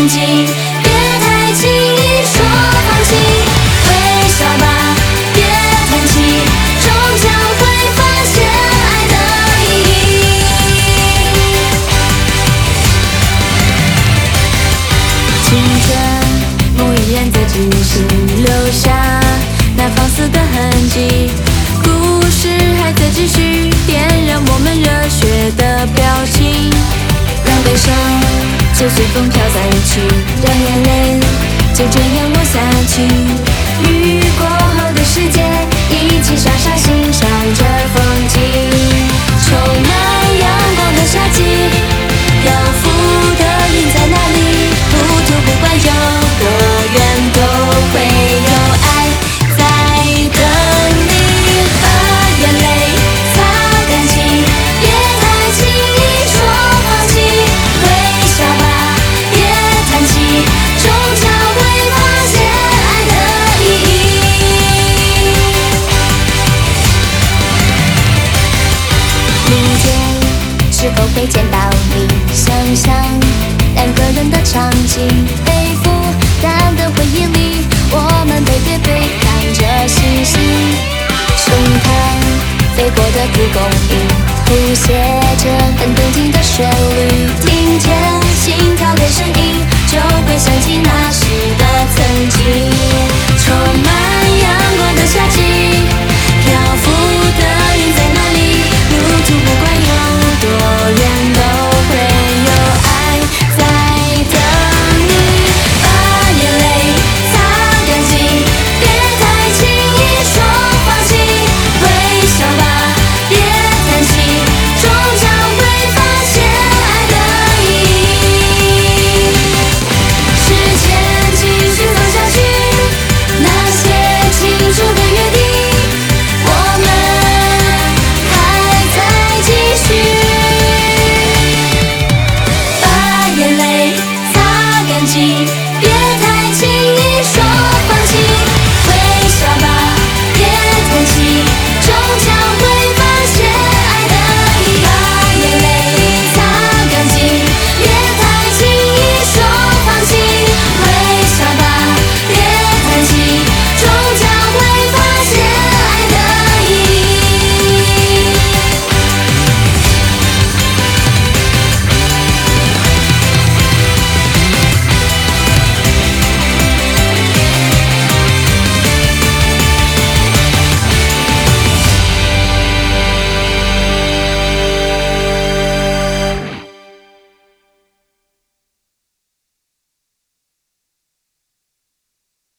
痕迹，别太轻易说放弃。微笑吧，别叹气，终将会发现爱的意义。青春梦依然在记心留下那放肆的痕迹，故事还在继续，点燃我们热血的表情。是否会见到你？想象两个人的场景，背负淡的回忆里，我们背对背看着星星，胸膛飞过的蒲公英，谱写着很动听的旋律。